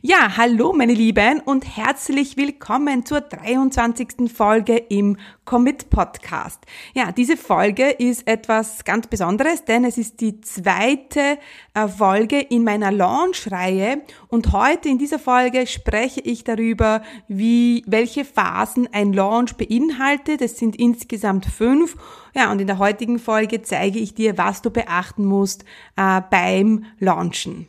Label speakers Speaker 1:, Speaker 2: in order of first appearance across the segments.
Speaker 1: Ja, hallo meine Lieben und herzlich willkommen zur 23. Folge im Commit Podcast. Ja, diese Folge ist etwas ganz Besonderes, denn es ist die zweite äh, Folge in meiner Launch-Reihe und heute in dieser Folge spreche ich darüber, wie, welche Phasen ein Launch beinhaltet. Es sind insgesamt fünf. Ja, und in der heutigen Folge zeige ich dir, was du beachten musst äh, beim Launchen.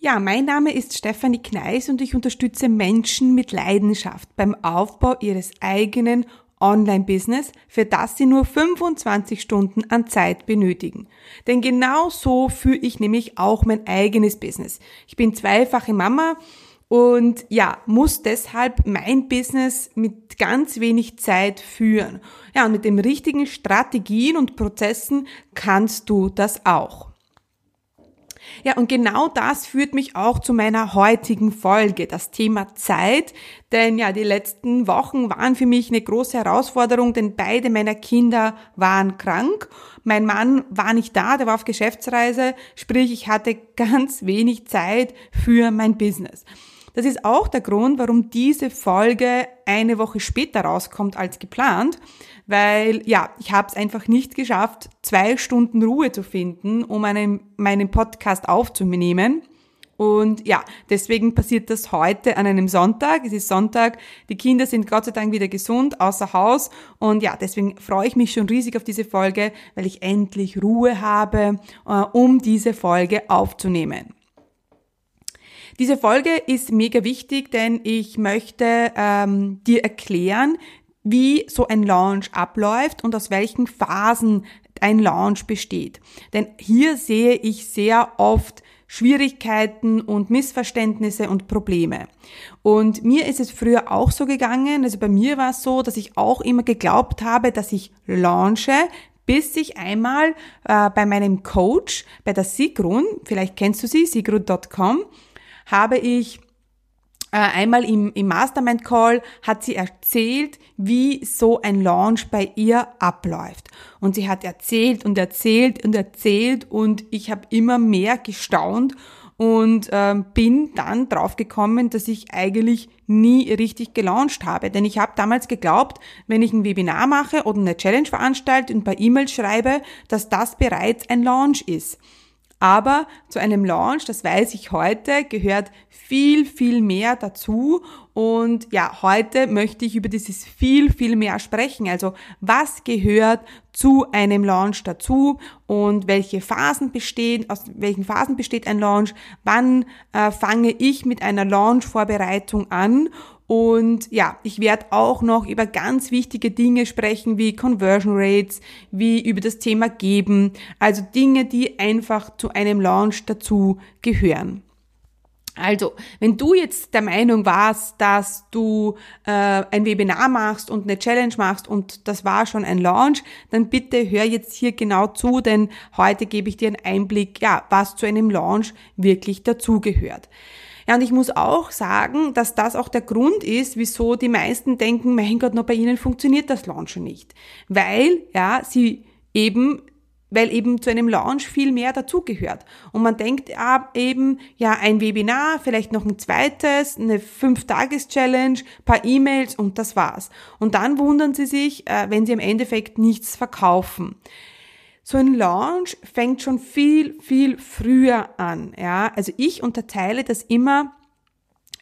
Speaker 1: Ja, mein Name ist Stefanie Kneis und ich unterstütze Menschen mit Leidenschaft beim Aufbau ihres eigenen Online-Business, für das sie nur 25 Stunden an Zeit benötigen. Denn genau so führe ich nämlich auch mein eigenes Business. Ich bin zweifache Mama und ja, muss deshalb mein Business mit ganz wenig Zeit führen. Ja, und mit den richtigen Strategien und Prozessen kannst du das auch. Ja, und genau das führt mich auch zu meiner heutigen Folge, das Thema Zeit. Denn ja, die letzten Wochen waren für mich eine große Herausforderung, denn beide meiner Kinder waren krank. Mein Mann war nicht da, der war auf Geschäftsreise, sprich ich hatte ganz wenig Zeit für mein Business. Das ist auch der Grund, warum diese Folge eine Woche später rauskommt als geplant, weil ja, ich habe es einfach nicht geschafft, zwei Stunden Ruhe zu finden, um einen, meinen Podcast aufzunehmen. Und ja, deswegen passiert das heute an einem Sonntag. Es ist Sonntag. Die Kinder sind Gott sei Dank wieder gesund, außer Haus. Und ja, deswegen freue ich mich schon riesig auf diese Folge, weil ich endlich Ruhe habe, äh, um diese Folge aufzunehmen. Diese Folge ist mega wichtig, denn ich möchte ähm, dir erklären, wie so ein Launch abläuft und aus welchen Phasen ein Launch besteht. Denn hier sehe ich sehr oft Schwierigkeiten und Missverständnisse und Probleme. Und mir ist es früher auch so gegangen, also bei mir war es so, dass ich auch immer geglaubt habe, dass ich launche, bis ich einmal äh, bei meinem Coach, bei der Sigrun, vielleicht kennst du sie, sigrun.com, habe ich äh, einmal im, im Mastermind Call hat sie erzählt, wie so ein Launch bei ihr abläuft. Und sie hat erzählt und erzählt und erzählt und ich habe immer mehr gestaunt und ähm, bin dann drauf gekommen, dass ich eigentlich nie richtig gelauncht habe. Denn ich habe damals geglaubt, wenn ich ein Webinar mache oder eine Challenge veranstalte und bei E-Mail schreibe, dass das bereits ein Launch ist. Aber zu einem Launch, das weiß ich heute, gehört viel, viel mehr dazu. Und ja, heute möchte ich über dieses viel, viel mehr sprechen. Also was gehört zu einem Launch dazu und welche Phasen bestehen, aus welchen Phasen besteht ein Launch, wann äh, fange ich mit einer Launch-Vorbereitung an und ja, ich werde auch noch über ganz wichtige Dinge sprechen, wie Conversion Rates, wie über das Thema Geben, also Dinge, die einfach zu einem Launch dazu gehören. Also, wenn du jetzt der Meinung warst, dass du äh, ein Webinar machst und eine Challenge machst und das war schon ein Launch, dann bitte hör jetzt hier genau zu, denn heute gebe ich dir einen Einblick, ja, was zu einem Launch wirklich dazugehört. Ja, und ich muss auch sagen, dass das auch der Grund ist, wieso die meisten denken, mein Gott, noch bei ihnen funktioniert das Launchen nicht. Weil, ja, sie eben weil eben zu einem Launch viel mehr dazugehört. Und man denkt eben, ja, ein Webinar, vielleicht noch ein zweites, eine Fünf-Tages-Challenge, paar E-Mails und das war's. Und dann wundern sie sich, äh, wenn sie im Endeffekt nichts verkaufen so ein Launch fängt schon viel, viel früher an. Ja, also ich unterteile das immer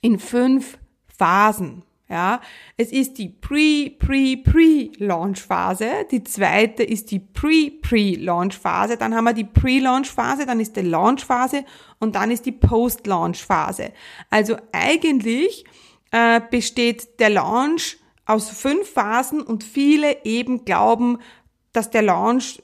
Speaker 1: in fünf Phasen. Ja, es ist die Pre, Pre, Pre-Launch-Phase. Die zweite ist die Pre-Pre-Launch-Phase. Dann haben wir die Pre-Launch-Phase, dann ist die Launch-Phase und dann ist die Post-Launch-Phase. Also eigentlich äh, besteht der Launch aus fünf Phasen und viele eben glauben, dass der Launch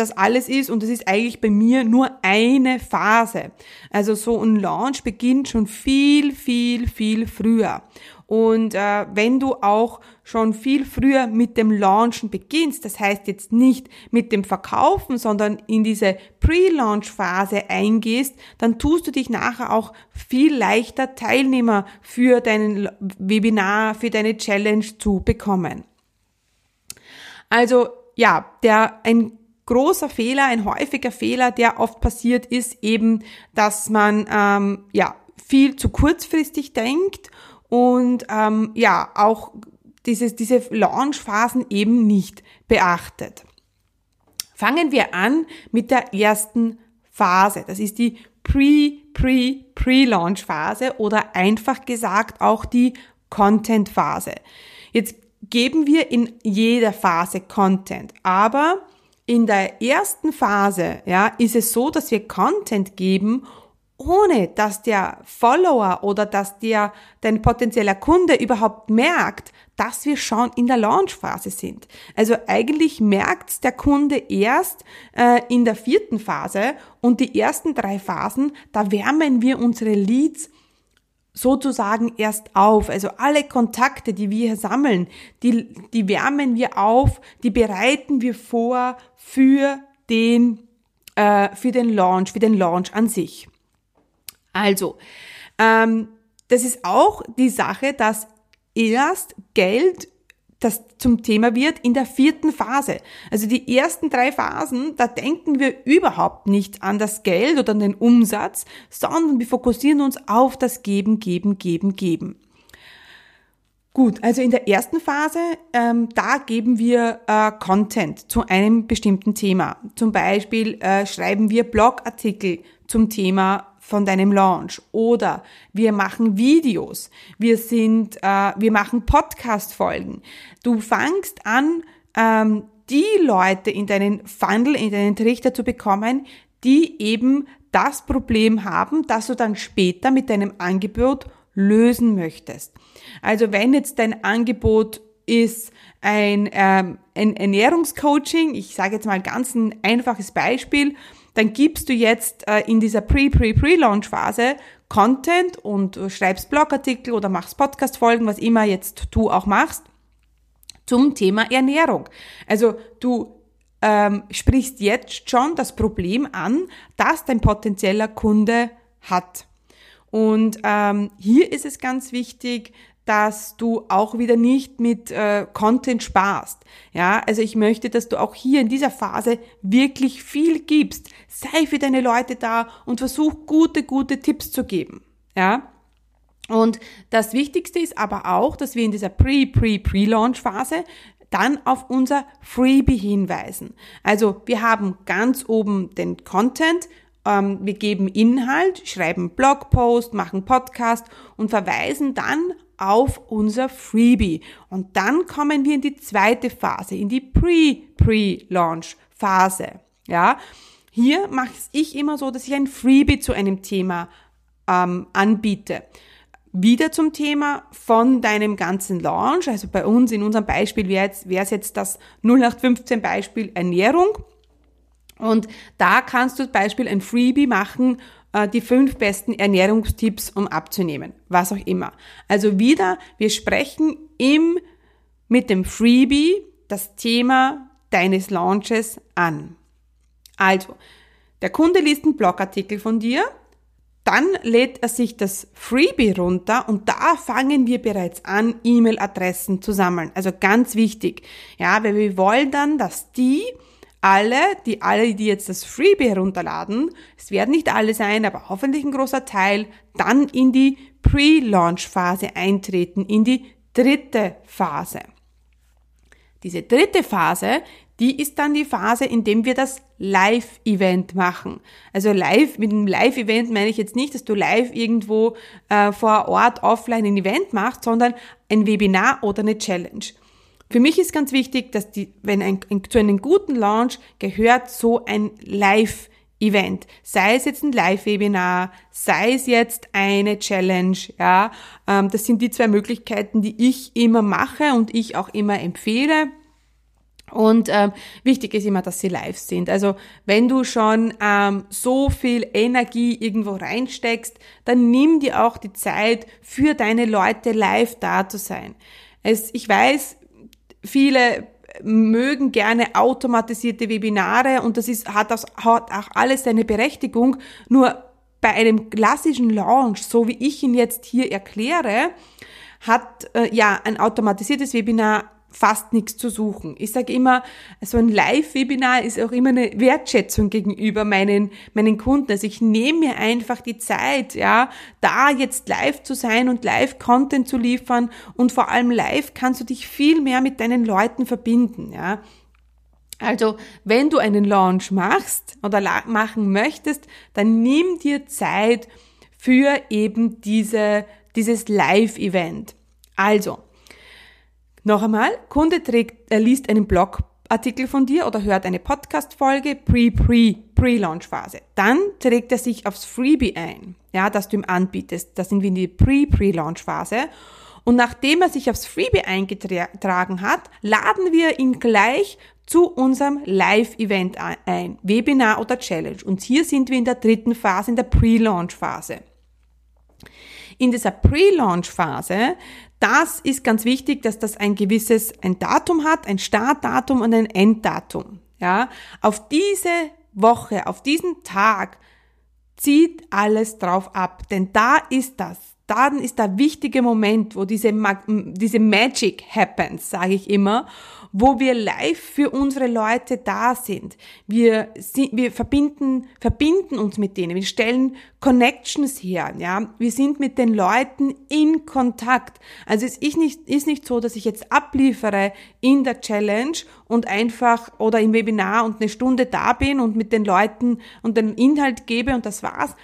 Speaker 1: das alles ist und das ist eigentlich bei mir nur eine Phase. Also so ein Launch beginnt schon viel, viel, viel früher. Und äh, wenn du auch schon viel früher mit dem Launchen beginnst, das heißt jetzt nicht mit dem Verkaufen, sondern in diese Pre-Launch-Phase eingehst, dann tust du dich nachher auch viel leichter Teilnehmer für deinen Webinar, für deine Challenge zu bekommen. Also ja, der ein großer Fehler, ein häufiger Fehler, der oft passiert, ist eben, dass man ähm, ja viel zu kurzfristig denkt und ähm, ja auch dieses, diese Launchphasen eben nicht beachtet. Fangen wir an mit der ersten Phase. Das ist die Pre, Pre, Pre-Launch Phase oder einfach gesagt auch die Content Phase. Jetzt geben wir in jeder Phase Content, aber in der ersten Phase, ja, ist es so, dass wir Content geben, ohne dass der Follower oder dass der, dein potenzieller Kunde überhaupt merkt, dass wir schon in der Launchphase sind. Also eigentlich merkt der Kunde erst äh, in der vierten Phase und die ersten drei Phasen, da wärmen wir unsere Leads sozusagen erst auf. Also alle Kontakte, die wir hier sammeln, die, die wärmen wir auf, die bereiten wir vor für den, äh, für den Launch, für den Launch an sich. Also, ähm, das ist auch die Sache, dass erst Geld das zum Thema wird in der vierten Phase. Also die ersten drei Phasen, da denken wir überhaupt nicht an das Geld oder an den Umsatz, sondern wir fokussieren uns auf das Geben, Geben, Geben, Geben. Gut, also in der ersten Phase, ähm, da geben wir äh, Content zu einem bestimmten Thema. Zum Beispiel äh, schreiben wir Blogartikel zum Thema von deinem Launch oder wir machen Videos, wir sind, äh, wir machen Podcast-Folgen. Du fangst an, ähm, die Leute in deinen Funnel, in deinen Trichter zu bekommen, die eben das Problem haben, das du dann später mit deinem Angebot lösen möchtest. Also wenn jetzt dein Angebot ist ein, ähm, ein Ernährungscoaching, ich sage jetzt mal ganz ein einfaches Beispiel, dann gibst du jetzt äh, in dieser Pre-Pre-Pre-Launch-Phase Content und schreibst Blogartikel oder machst Podcast-Folgen, was immer jetzt du auch machst, zum Thema Ernährung. Also du ähm, sprichst jetzt schon das Problem an, das dein potenzieller Kunde hat. Und ähm, hier ist es ganz wichtig, dass du auch wieder nicht mit äh, Content sparst. Ja, also ich möchte, dass du auch hier in dieser Phase wirklich viel gibst. Sei für deine Leute da und versuch gute, gute Tipps zu geben. Ja. Und das Wichtigste ist aber auch, dass wir in dieser Pre-Pre-Pre-Launch-Phase dann auf unser Freebie hinweisen. Also wir haben ganz oben den Content, ähm, wir geben Inhalt, schreiben Blogpost, machen Podcast und verweisen dann auf unser Freebie. Und dann kommen wir in die zweite Phase, in die Pre-Pre-Launch-Phase. Ja, hier mache ich immer so, dass ich ein Freebie zu einem Thema ähm, anbiete. Wieder zum Thema von deinem ganzen Launch. Also bei uns, in unserem Beispiel wäre jetzt, es jetzt das 0815 Beispiel Ernährung. Und da kannst du zum Beispiel ein Freebie machen die fünf besten Ernährungstipps, um abzunehmen, was auch immer. Also wieder, wir sprechen im, mit dem Freebie das Thema deines Launches an. Also, der Kunde liest einen Blogartikel von dir, dann lädt er sich das Freebie runter und da fangen wir bereits an, E-Mail-Adressen zu sammeln. Also ganz wichtig. Ja, weil wir wollen dann, dass die alle, die alle, die jetzt das Freebie herunterladen, es werden nicht alle sein, aber hoffentlich ein großer Teil, dann in die Pre-Launch-Phase eintreten, in die dritte Phase. Diese dritte Phase, die ist dann die Phase, in dem wir das Live-Event machen. Also live, mit einem Live-Event meine ich jetzt nicht, dass du live irgendwo äh, vor Ort offline ein Event machst, sondern ein Webinar oder eine Challenge. Für mich ist ganz wichtig, dass die, wenn ein, ein, zu einem guten Launch gehört so ein Live Event, sei es jetzt ein Live-Webinar, sei es jetzt eine Challenge, ja, ähm, das sind die zwei Möglichkeiten, die ich immer mache und ich auch immer empfehle. Und ähm, wichtig ist immer, dass sie live sind. Also wenn du schon ähm, so viel Energie irgendwo reinsteckst, dann nimm dir auch die Zeit für deine Leute live da zu sein. Es, ich weiß, viele mögen gerne automatisierte Webinare und das ist, hat, das, hat auch alles seine Berechtigung. Nur bei einem klassischen Launch, so wie ich ihn jetzt hier erkläre, hat äh, ja ein automatisiertes Webinar fast nichts zu suchen. Ich sage immer, so ein Live-Webinar ist auch immer eine Wertschätzung gegenüber meinen, meinen Kunden. Also ich nehme mir einfach die Zeit, ja, da jetzt live zu sein und Live-Content zu liefern und vor allem live kannst du dich viel mehr mit deinen Leuten verbinden, ja. Also, wenn du einen Launch machst oder machen möchtest, dann nimm dir Zeit für eben diese, dieses Live-Event. Also, noch einmal, Kunde trägt, er liest einen Blogartikel von dir oder hört eine Podcast-Folge pre-pre, Pre-Launch-Phase. Dann trägt er sich aufs Freebie ein, ja, das du ihm anbietest. Das sind wir in die Pre-Pre-Launch-Phase. Und nachdem er sich aufs Freebie eingetragen hat, laden wir ihn gleich zu unserem Live-Event ein, Webinar oder Challenge. Und hier sind wir in der dritten Phase, in der Pre-Launch-Phase. In dieser Pre-Launch-Phase, das ist ganz wichtig, dass das ein gewisses, ein Datum hat, ein Startdatum und ein Enddatum. Ja, auf diese Woche, auf diesen Tag zieht alles drauf ab, denn da ist das. Dann ist der wichtige Moment, wo diese, diese Magic happens, sage ich immer wo wir live für unsere Leute da sind. Wir, wir verbinden, verbinden uns mit denen. Wir stellen Connections her, ja. Wir sind mit den Leuten in Kontakt. Also es ist nicht, ist nicht so, dass ich jetzt abliefere in der Challenge und einfach oder im Webinar und eine Stunde da bin und mit den Leuten und den Inhalt gebe und das war's,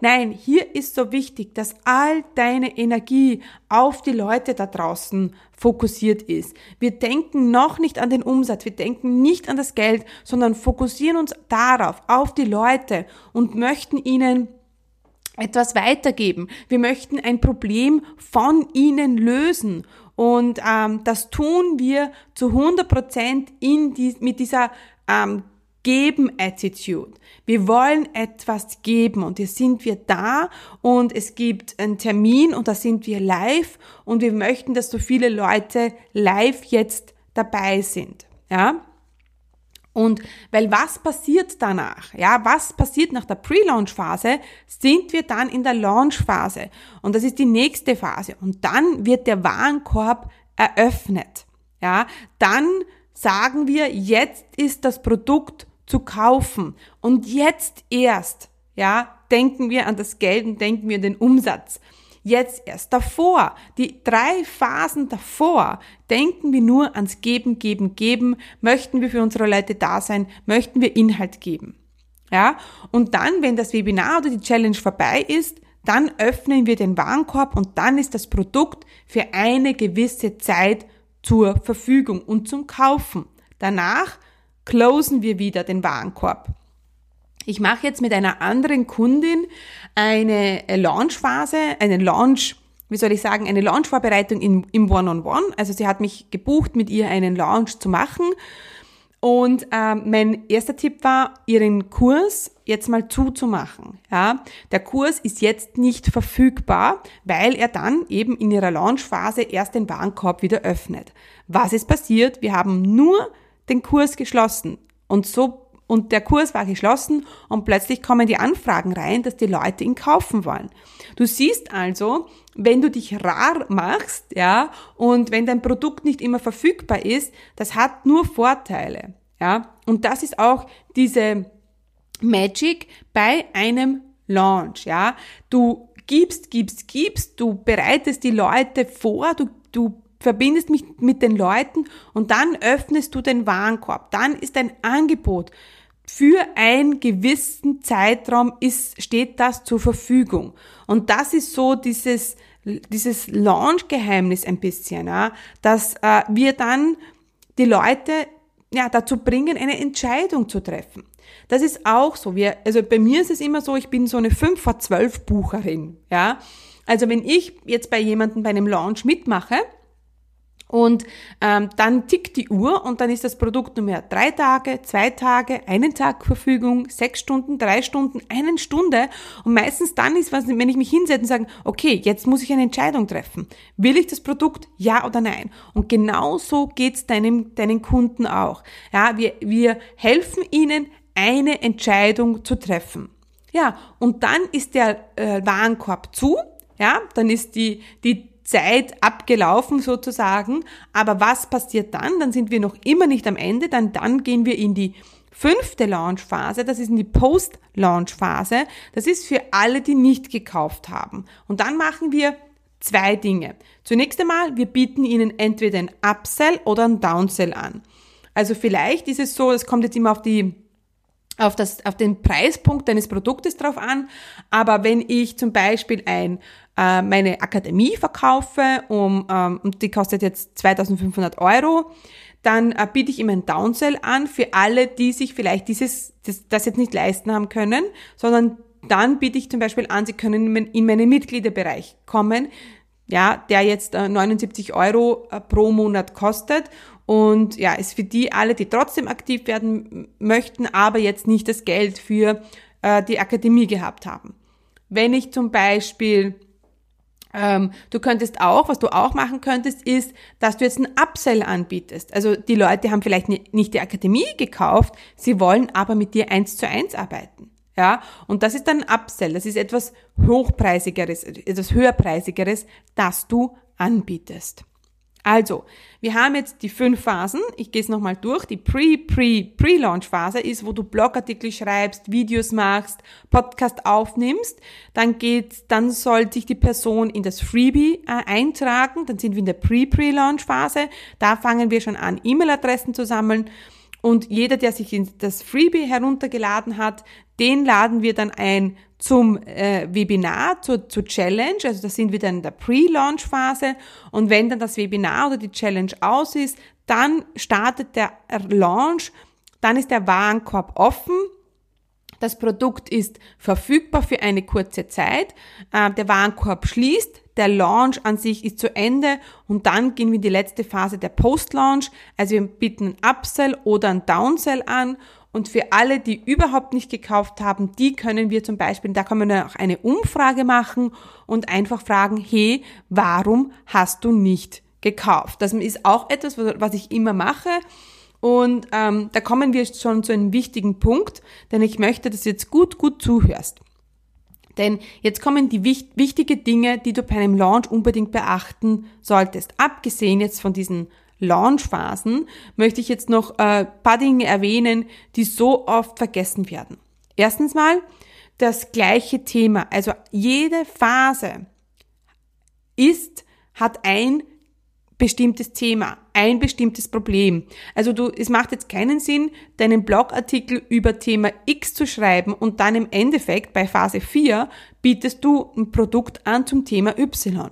Speaker 1: Nein, hier ist so wichtig, dass all deine Energie auf die Leute da draußen fokussiert ist. Wir denken noch nicht an den Umsatz, wir denken nicht an das Geld, sondern fokussieren uns darauf, auf die Leute und möchten ihnen etwas weitergeben. Wir möchten ein Problem von ihnen lösen. Und ähm, das tun wir zu 100 Prozent in die, mit dieser ähm, Geben-Attitude. Wir wollen etwas geben und hier sind wir da und es gibt einen Termin und da sind wir live und wir möchten, dass so viele Leute live jetzt dabei sind. Ja? Und weil was passiert danach? Ja, was passiert nach der Pre-Launch-Phase? Sind wir dann in der Launch-Phase. Und das ist die nächste Phase. Und dann wird der Warenkorb eröffnet. Ja, dann sagen wir, jetzt ist das Produkt zu kaufen. Und jetzt erst, ja, denken wir an das Geld und denken wir an den Umsatz. Jetzt erst davor, die drei Phasen davor, denken wir nur ans Geben, Geben, Geben. Möchten wir für unsere Leute da sein? Möchten wir Inhalt geben? Ja, und dann, wenn das Webinar oder die Challenge vorbei ist, dann öffnen wir den Warenkorb und dann ist das Produkt für eine gewisse Zeit zur Verfügung und zum Kaufen. Danach closen wir wieder den Warenkorb. Ich mache jetzt mit einer anderen Kundin eine Launchphase, eine Launch, wie soll ich sagen, eine Launchvorbereitung im One-on-One. -on -One. Also sie hat mich gebucht, mit ihr einen Launch zu machen. Und äh, mein erster Tipp war, ihren Kurs jetzt mal zuzumachen. Ja, der Kurs ist jetzt nicht verfügbar, weil er dann eben in ihrer Launchphase erst den Warenkorb wieder öffnet. Was ist passiert? Wir haben nur den Kurs geschlossen. Und so, und der Kurs war geschlossen und plötzlich kommen die Anfragen rein, dass die Leute ihn kaufen wollen. Du siehst also, wenn du dich rar machst, ja, und wenn dein Produkt nicht immer verfügbar ist, das hat nur Vorteile, ja. Und das ist auch diese Magic bei einem Launch, ja. Du gibst, gibst, gibst, du bereitest die Leute vor, du, du verbindest mich mit den Leuten und dann öffnest du den Warenkorb. Dann ist ein Angebot für einen gewissen Zeitraum ist, steht das zur Verfügung. Und das ist so dieses, dieses Launch-Geheimnis ein bisschen, ja, dass äh, wir dann die Leute ja, dazu bringen, eine Entscheidung zu treffen. Das ist auch so. Wir, also bei mir ist es immer so, ich bin so eine 5 vor 12 Bucherin, ja. Also wenn ich jetzt bei jemandem bei einem Launch mitmache, Und ähm, dann tickt die Uhr und dann ist das Produkt nur mehr drei Tage, zwei Tage, einen Tag Verfügung, sechs Stunden, drei Stunden, eine Stunde. Und meistens dann ist, wenn ich mich hinsetze und sage, okay, jetzt muss ich eine Entscheidung treffen. Will ich das Produkt, ja oder nein? Und genau so geht's deinem, deinen Kunden auch. Ja, wir, wir helfen ihnen, eine Entscheidung zu treffen. Ja, und dann ist der äh, Warenkorb zu. Ja, dann ist die, die Zeit abgelaufen sozusagen. Aber was passiert dann? Dann sind wir noch immer nicht am Ende, dann, dann gehen wir in die fünfte Launchphase, das ist in die Post-Launch-Phase. Das ist für alle, die nicht gekauft haben. Und dann machen wir zwei Dinge. Zunächst einmal, wir bieten Ihnen entweder ein Upsell oder ein Downsell an. Also vielleicht ist es so, es kommt jetzt immer auf die auf, das, auf den Preispunkt deines Produktes drauf an. Aber wenn ich zum Beispiel ein äh, meine Akademie verkaufe um, ähm, und die kostet jetzt 2500 Euro, dann äh, biete ich ihm ein Downsell an für alle, die sich vielleicht dieses, das, das jetzt nicht leisten haben können, sondern dann biete ich zum Beispiel an, sie können in meinen Mitgliederbereich kommen, ja, der jetzt äh, 79 Euro äh, pro Monat kostet und ja, ist für die alle, die trotzdem aktiv werden möchten, aber jetzt nicht das Geld für äh, die Akademie gehabt haben. Wenn ich zum Beispiel ähm, du könntest auch, was du auch machen könntest, ist, dass du jetzt einen Upsell anbietest. Also die Leute haben vielleicht nicht die Akademie gekauft, sie wollen aber mit dir eins zu eins arbeiten. Ja, und das ist dann Upsell. Das ist etwas hochpreisigeres, etwas höherpreisigeres, das du anbietest. Also, wir haben jetzt die fünf Phasen. Ich gehe es nochmal durch. Die Pre-Pre-Pre-Launch-Phase ist, wo du Blogartikel schreibst, Videos machst, Podcast aufnimmst. Dann geht, dann soll sich die Person in das Freebie äh, eintragen. Dann sind wir in der Pre-Pre-Launch-Phase. Da fangen wir schon an, E-Mail-Adressen zu sammeln. Und jeder, der sich das Freebie heruntergeladen hat, den laden wir dann ein zum äh, Webinar, zur, zur Challenge. Also da sind wir dann in der Pre-Launch-Phase. Und wenn dann das Webinar oder die Challenge aus ist, dann startet der Launch, dann ist der Warenkorb offen. Das Produkt ist verfügbar für eine kurze Zeit. Äh, der Warenkorb schließt. Der Launch an sich ist zu Ende und dann gehen wir in die letzte Phase der Post-Launch. Also wir bieten ein Upsell oder ein Downsell an und für alle, die überhaupt nicht gekauft haben, die können wir zum Beispiel, da kann man auch eine Umfrage machen und einfach fragen, hey, warum hast du nicht gekauft? Das ist auch etwas, was ich immer mache. Und ähm, da kommen wir schon zu einem wichtigen Punkt, denn ich möchte, dass du jetzt gut, gut zuhörst. Denn jetzt kommen die wichtig, wichtige Dinge, die du bei einem Launch unbedingt beachten solltest. Abgesehen jetzt von diesen Launchphasen möchte ich jetzt noch äh, paar Dinge erwähnen, die so oft vergessen werden. Erstens mal das gleiche Thema. Also jede Phase ist, hat ein bestimmtes Thema, ein bestimmtes Problem. Also du, es macht jetzt keinen Sinn, deinen Blogartikel über Thema X zu schreiben und dann im Endeffekt bei Phase 4 bietest du ein Produkt an zum Thema Y.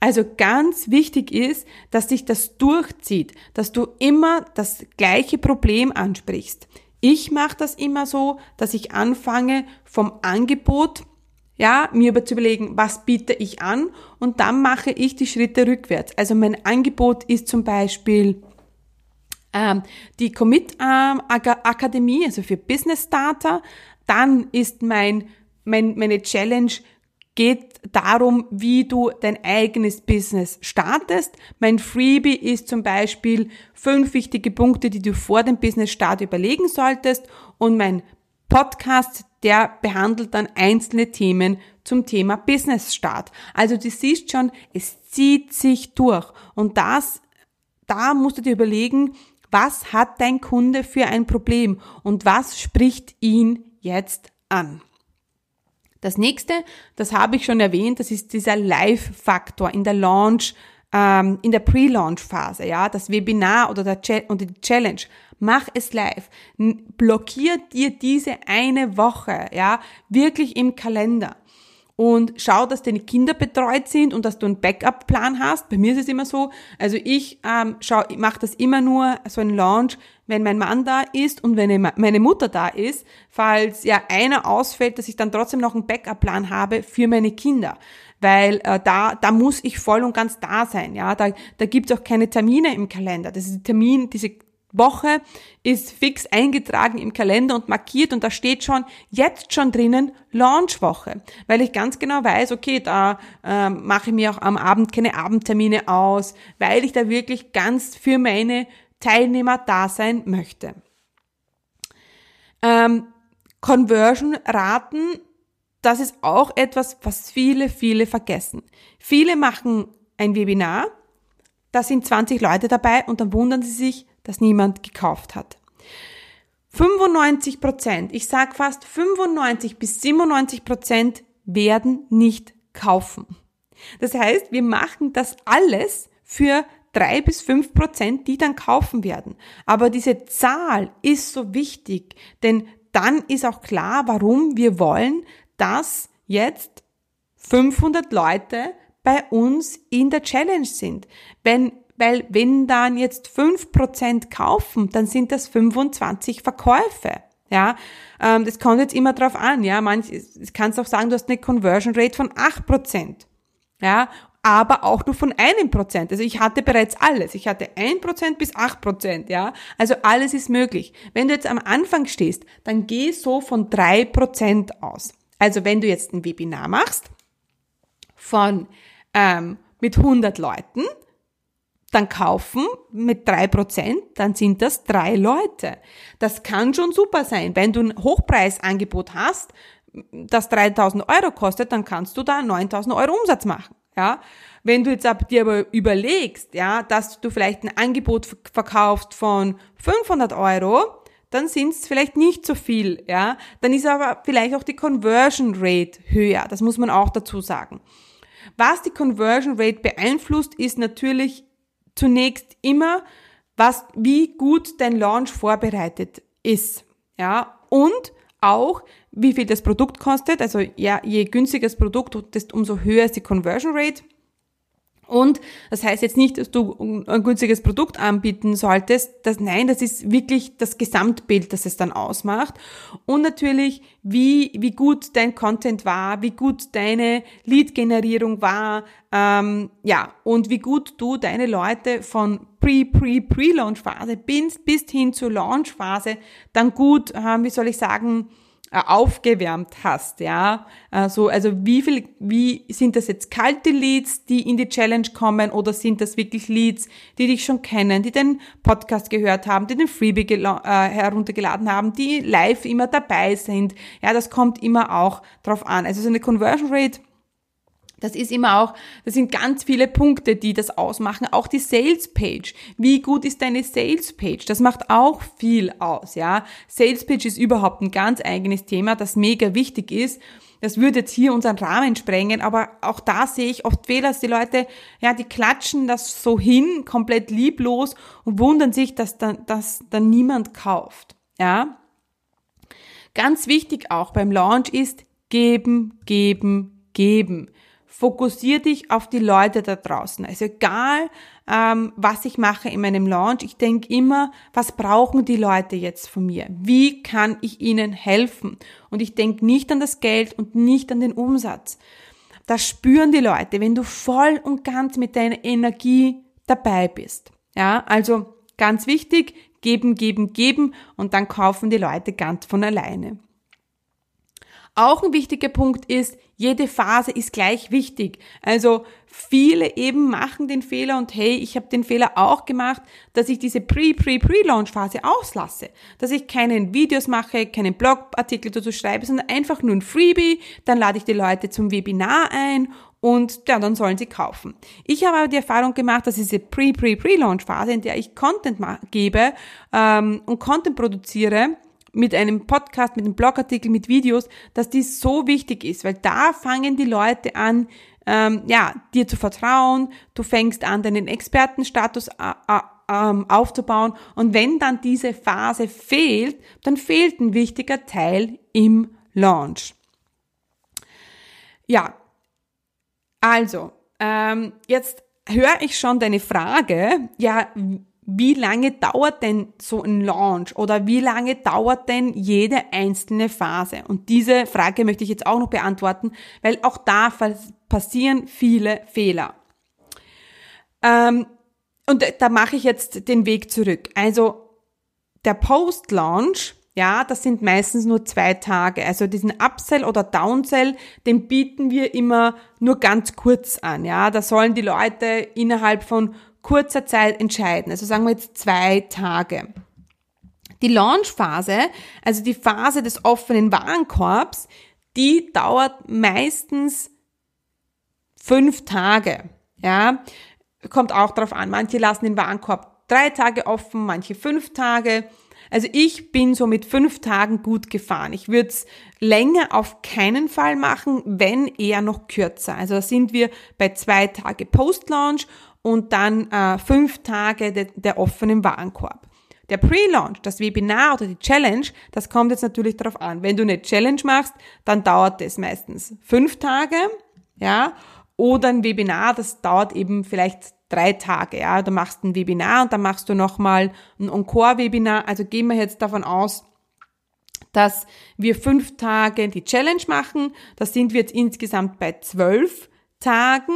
Speaker 1: Also ganz wichtig ist, dass sich das durchzieht, dass du immer das gleiche Problem ansprichst. Ich mache das immer so, dass ich anfange vom Angebot, ja, mir über zu überlegen, was biete ich an und dann mache ich die Schritte rückwärts. Also mein Angebot ist zum Beispiel ähm, die Commit ähm, Akademie, also für Business Starter. Dann ist mein, mein meine Challenge geht darum, wie du dein eigenes Business startest. Mein Freebie ist zum Beispiel fünf wichtige Punkte, die du vor dem Business Start überlegen solltest. Und mein Podcast, der behandelt dann einzelne Themen zum Thema Business Start. Also du siehst schon, es zieht sich durch. Und das, da musst du dir überlegen, was hat dein Kunde für ein Problem und was spricht ihn jetzt an. Das nächste, das habe ich schon erwähnt, das ist dieser Live-Faktor in der Launch, ähm, in der Pre-Launch-Phase, ja, das Webinar oder der und die Challenge. Mach es live. Blockier dir diese eine Woche, ja, wirklich im Kalender. und schau, dass deine Kinder betreut sind und dass du einen Backup-Plan hast. Bei mir ist es immer so, also ich ähm, schau, ich mache das immer nur so ein Launch, wenn mein Mann da ist und wenn meine Mutter da ist, falls ja einer ausfällt, dass ich dann trotzdem noch einen Backup-Plan habe für meine Kinder. Weil äh, da, da muss ich voll und ganz da sein. Ja, da, da gibt's auch keine Termine im Kalender. Das ist Termin, diese Woche ist fix eingetragen im Kalender und markiert und da steht schon jetzt schon drinnen Launchwoche, weil ich ganz genau weiß, okay, da äh, mache ich mir auch am Abend keine Abendtermine aus, weil ich da wirklich ganz für meine Teilnehmer da sein möchte. Ähm, Conversion-Raten, das ist auch etwas, was viele, viele vergessen. Viele machen ein Webinar, da sind 20 Leute dabei und dann wundern sie sich, dass niemand gekauft hat. 95 Prozent, ich sage fast 95 bis 97 Prozent werden nicht kaufen. Das heißt, wir machen das alles für drei bis fünf Prozent, die dann kaufen werden. Aber diese Zahl ist so wichtig, denn dann ist auch klar, warum wir wollen, dass jetzt 500 Leute bei uns in der Challenge sind. Wenn weil wenn dann jetzt fünf Prozent kaufen, dann sind das 25 Verkäufe. Ja, ähm, das kommt jetzt immer drauf an. Ja, manch, kannst auch sagen, du hast eine Conversion Rate von acht Prozent. Ja, aber auch nur von einem Prozent. Also ich hatte bereits alles. Ich hatte ein Prozent bis acht Prozent. Ja, also alles ist möglich. Wenn du jetzt am Anfang stehst, dann geh so von drei Prozent aus. Also wenn du jetzt ein Webinar machst von ähm, mit 100 Leuten, dann kaufen mit drei Prozent, dann sind das drei Leute. Das kann schon super sein. Wenn du ein Hochpreisangebot hast, das 3000 Euro kostet, dann kannst du da 9000 Euro Umsatz machen. Ja, wenn du jetzt ab, dir aber überlegst, ja, dass du vielleicht ein Angebot verkaufst von 500 Euro, dann sind es vielleicht nicht so viel, ja. Dann ist aber vielleicht auch die Conversion Rate höher. Das muss man auch dazu sagen. Was die Conversion Rate beeinflusst, ist natürlich zunächst immer, was, wie gut dein Launch vorbereitet ist. Ja, und auch, wie viel das Produkt kostet. Also, ja, je günstiger das Produkt, desto umso höher ist die Conversion Rate. Und das heißt jetzt nicht, dass du ein günstiges Produkt anbieten solltest. Das, nein, das ist wirklich das Gesamtbild, das es dann ausmacht. Und natürlich, wie, wie gut dein Content war, wie gut deine Lead-Generierung war, ähm, ja, und wie gut du deine Leute von Pre, Pre, Pre-Launch-Phase bis, bis hin zur Launch-Phase dann gut, äh, wie soll ich sagen, aufgewärmt hast, ja. Also, also wie viel, wie sind das jetzt kalte Leads, die in die Challenge kommen oder sind das wirklich Leads, die dich schon kennen, die den Podcast gehört haben, die den Freebie äh, heruntergeladen haben, die live immer dabei sind. Ja, das kommt immer auch drauf an. Also so eine Conversion Rate das ist immer auch, das sind ganz viele Punkte, die das ausmachen. Auch die Sales Page. Wie gut ist deine Sales Page? Das macht auch viel aus, ja. Sales Page ist überhaupt ein ganz eigenes Thema, das mega wichtig ist. Das würde jetzt hier unseren Rahmen sprengen, aber auch da sehe ich oft Fehler, dass die Leute, ja, die klatschen das so hin, komplett lieblos und wundern sich, dass dann, dass dann niemand kauft, ja. Ganz wichtig auch beim Launch ist geben, geben, geben fokussier dich auf die Leute da draußen. Also egal, ähm, was ich mache in meinem Launch, ich denke immer, was brauchen die Leute jetzt von mir? Wie kann ich ihnen helfen? Und ich denke nicht an das Geld und nicht an den Umsatz. Das spüren die Leute, wenn du voll und ganz mit deiner Energie dabei bist. Ja, also ganz wichtig, geben, geben, geben und dann kaufen die Leute ganz von alleine. Auch ein wichtiger Punkt ist, jede Phase ist gleich wichtig. Also viele eben machen den Fehler und hey, ich habe den Fehler auch gemacht, dass ich diese Pre-Pre-Pre-Launch-Phase auslasse. Dass ich keine Videos mache, keinen Blogartikel dazu schreibe, sondern einfach nur ein Freebie, dann lade ich die Leute zum Webinar ein und ja, dann sollen sie kaufen. Ich habe aber die Erfahrung gemacht, dass diese Pre-Pre-Pre-Launch-Phase, in der ich Content gebe ähm, und Content produziere, mit einem Podcast, mit einem Blogartikel, mit Videos, dass die so wichtig ist, weil da fangen die Leute an, ähm, ja, dir zu vertrauen, du fängst an, deinen Expertenstatus äh, äh, ähm, aufzubauen. Und wenn dann diese Phase fehlt, dann fehlt ein wichtiger Teil im Launch. Ja, also, ähm, jetzt höre ich schon deine Frage, ja, wie lange dauert denn so ein Launch oder wie lange dauert denn jede einzelne Phase? Und diese Frage möchte ich jetzt auch noch beantworten, weil auch da passieren viele Fehler. Ähm, und da mache ich jetzt den Weg zurück. Also der Post-Launch, ja, das sind meistens nur zwei Tage. Also diesen Upsell oder Downsell, den bieten wir immer nur ganz kurz an. Ja, da sollen die Leute innerhalb von kurzer Zeit entscheiden. Also sagen wir jetzt zwei Tage. Die Launchphase, also die Phase des offenen Warenkorbs, die dauert meistens fünf Tage. Ja, kommt auch darauf an. Manche lassen den Warenkorb drei Tage offen, manche fünf Tage. Also ich bin so mit fünf Tagen gut gefahren. Ich würde es länger auf keinen Fall machen, wenn eher noch kürzer. Also da sind wir bei zwei Tage Post-Launch und dann äh, fünf Tage de, der offenen Warenkorb. Der Pre-Launch, das Webinar oder die Challenge, das kommt jetzt natürlich darauf an. Wenn du eine Challenge machst, dann dauert es meistens fünf Tage, ja, oder ein Webinar, das dauert eben vielleicht drei Tage, ja. Du machst ein Webinar und dann machst du nochmal ein Encore-Webinar. Also gehen wir jetzt davon aus, dass wir fünf Tage die Challenge machen. Da sind wir jetzt insgesamt bei zwölf Tagen.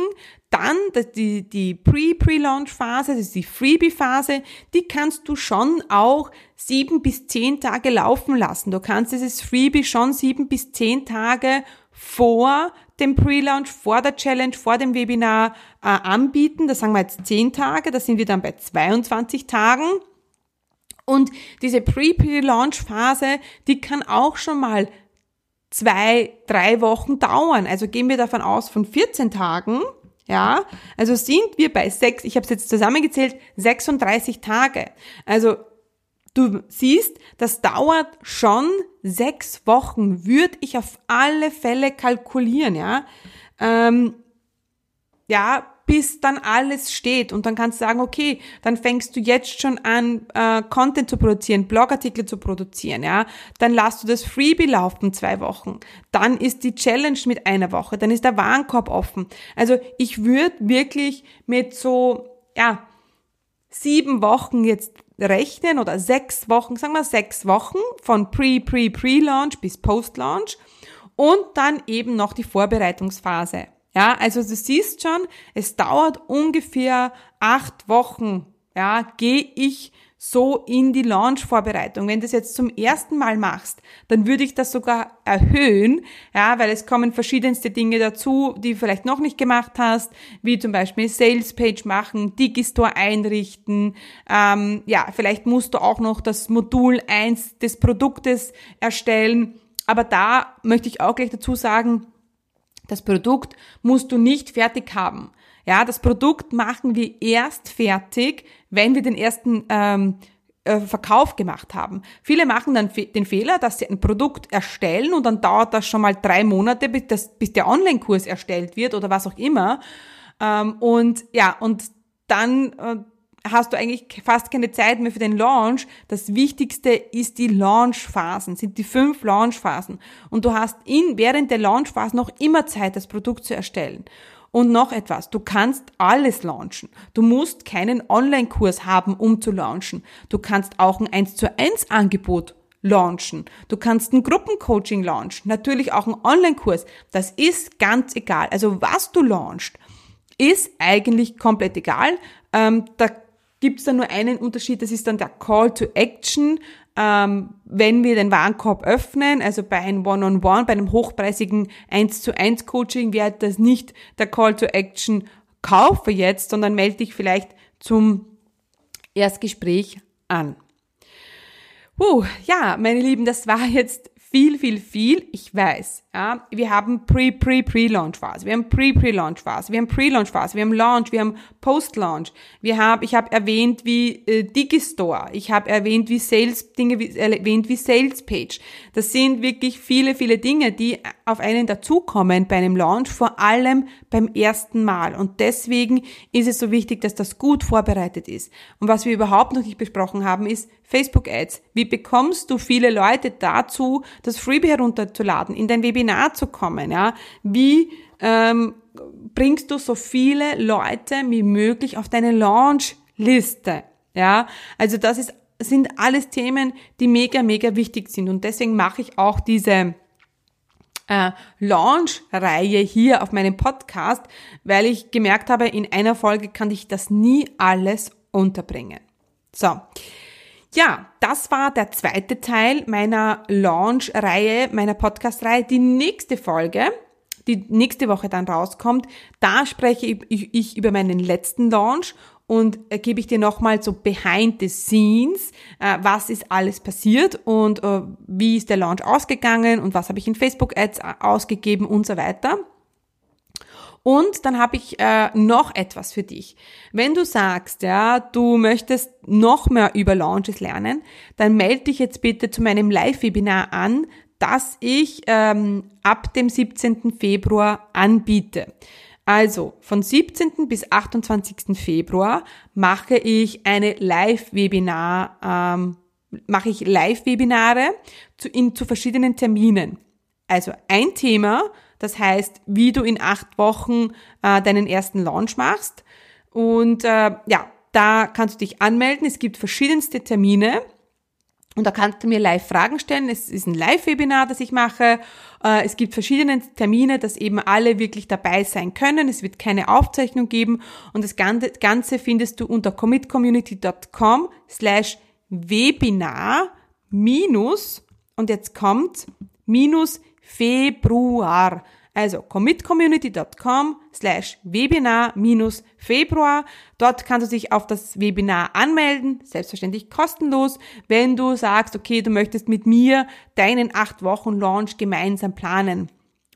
Speaker 1: Dann die, die Pre-Pre-Launch-Phase, das ist die Freebie-Phase, die kannst du schon auch sieben bis zehn Tage laufen lassen. Du kannst dieses Freebie schon sieben bis zehn Tage vor dem Pre-Launch, vor der Challenge, vor dem Webinar äh, anbieten. Das sagen wir jetzt zehn Tage, da sind wir dann bei 22 Tagen. Und diese Pre-Pre-Launch-Phase, die kann auch schon mal zwei, drei Wochen dauern. Also gehen wir davon aus von 14 Tagen. Ja, also sind wir bei sechs, ich habe es jetzt zusammengezählt, 36 Tage. Also du siehst, das dauert schon sechs Wochen, würde ich auf alle Fälle kalkulieren, ja. Ähm, ja, bis dann alles steht und dann kannst du sagen, okay, dann fängst du jetzt schon an, äh, Content zu produzieren, Blogartikel zu produzieren, ja, dann lass du das Freebie laufen zwei Wochen, dann ist die Challenge mit einer Woche, dann ist der Warenkorb offen. Also ich würde wirklich mit so, ja, sieben Wochen jetzt rechnen oder sechs Wochen, sagen wir sechs Wochen von Pre, Pre, Pre-Launch bis Post-Launch und dann eben noch die Vorbereitungsphase. Ja, also du siehst schon, es dauert ungefähr acht Wochen, ja, gehe ich so in die Launch-Vorbereitung. Wenn du das jetzt zum ersten Mal machst, dann würde ich das sogar erhöhen, ja, weil es kommen verschiedenste Dinge dazu, die du vielleicht noch nicht gemacht hast, wie zum Beispiel Sales-Page machen, Digistore einrichten, ähm, ja, vielleicht musst du auch noch das Modul eins des Produktes erstellen. Aber da möchte ich auch gleich dazu sagen, das Produkt musst du nicht fertig haben. Ja, das Produkt machen wir erst fertig, wenn wir den ersten ähm, äh, Verkauf gemacht haben. Viele machen dann den Fehler, dass sie ein Produkt erstellen und dann dauert das schon mal drei Monate, bis, das, bis der Online-Kurs erstellt wird oder was auch immer. Ähm, und ja, und dann äh, hast du eigentlich fast keine Zeit mehr für den Launch. Das Wichtigste ist die Launchphasen, sind die fünf Launchphasen. Und du hast in, während der Launchphase noch immer Zeit, das Produkt zu erstellen. Und noch etwas, du kannst alles launchen. Du musst keinen Online-Kurs haben, um zu launchen. Du kannst auch ein 1 zu 1 Angebot launchen. Du kannst ein Gruppencoaching launchen, natürlich auch ein Online-Kurs. Das ist ganz egal. Also was du launchst, ist eigentlich komplett egal. Ähm, da gibt es dann nur einen Unterschied, das ist dann der Call to Action. Ähm, wenn wir den Warenkorb öffnen, also bei einem One-on-One, -on -One, bei einem hochpreisigen 1 zu 1 Coaching, wäre das nicht der Call to Action, kaufe jetzt, sondern melde dich vielleicht zum Erstgespräch an. Uh, ja, meine Lieben, das war jetzt viel, viel, viel. Ich weiß, ja, wir haben Pre, Pre, Pre-Launch-Phase, wir haben Pre-Pre-Launch-Phase, wir haben Pre-Launch-Phase, wir haben Launch, wir haben Post-Launch. Wir haben, ich habe erwähnt wie äh, Digistore, ich habe erwähnt wie Sales Dinge, wie, erwähnt wie Sales Page. Das sind wirklich viele, viele Dinge, die auf einen dazukommen bei einem Launch, vor allem beim ersten Mal. Und deswegen ist es so wichtig, dass das gut vorbereitet ist. Und was wir überhaupt noch nicht besprochen haben, ist Facebook Ads? Wie bekommst du viele Leute dazu, das Freebie herunterzuladen, in dein Webinar zu kommen? Ja? Wie ähm, bringst du so viele Leute wie möglich auf deine Launch-Liste? Ja, also das ist, sind alles Themen, die mega, mega wichtig sind. Und deswegen mache ich auch diese äh, Launch-Reihe hier auf meinem Podcast, weil ich gemerkt habe, in einer Folge kann ich das nie alles unterbringen. So. Ja, das war der zweite Teil meiner Launch-Reihe, meiner Podcast-Reihe. Die nächste Folge, die nächste Woche dann rauskommt, da spreche ich über meinen letzten Launch und äh, gebe ich dir nochmal so behind the scenes, äh, was ist alles passiert und äh, wie ist der Launch ausgegangen und was habe ich in Facebook Ads ausgegeben und so weiter. Und dann habe ich äh, noch etwas für dich. Wenn du sagst, ja, du möchtest noch mehr über Launches lernen, dann melde dich jetzt bitte zu meinem Live-Webinar an, das ich ähm, ab dem 17. Februar anbiete. Also von 17. bis 28. Februar mache ich eine Live-Webinar, ähm, mache ich Live-Webinare zu, in, zu verschiedenen Terminen. Also ein Thema, das heißt, wie du in acht Wochen äh, deinen ersten Launch machst. Und äh, ja, da kannst du dich anmelden. Es gibt verschiedenste Termine. Und da kannst du mir live Fragen stellen. Es ist ein Live-Webinar, das ich mache. Äh, es gibt verschiedene Termine, dass eben alle wirklich dabei sein können. Es wird keine Aufzeichnung geben. Und das Ganze findest du unter commitcommunity.com slash Webinar minus, und jetzt kommt, minus Februar. Also commitcommunity.com slash Webinar minus Februar. Dort kannst du dich auf das Webinar anmelden, selbstverständlich kostenlos, wenn du sagst, okay, du möchtest mit mir deinen 8 Wochen Launch gemeinsam planen.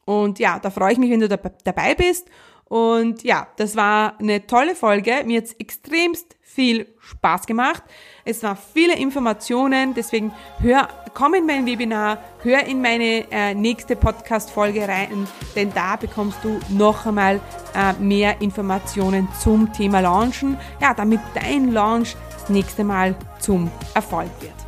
Speaker 1: Und ja, da freue ich mich, wenn du dabei bist. Und ja, das war eine tolle Folge. Mir hat extremst viel Spaß gemacht. Es waren viele Informationen, deswegen hör, komm in mein Webinar, hör in meine äh, nächste Podcast-Folge rein, denn da bekommst du noch einmal äh, mehr Informationen zum Thema Launchen, ja, damit dein Launch das nächste Mal zum Erfolg wird.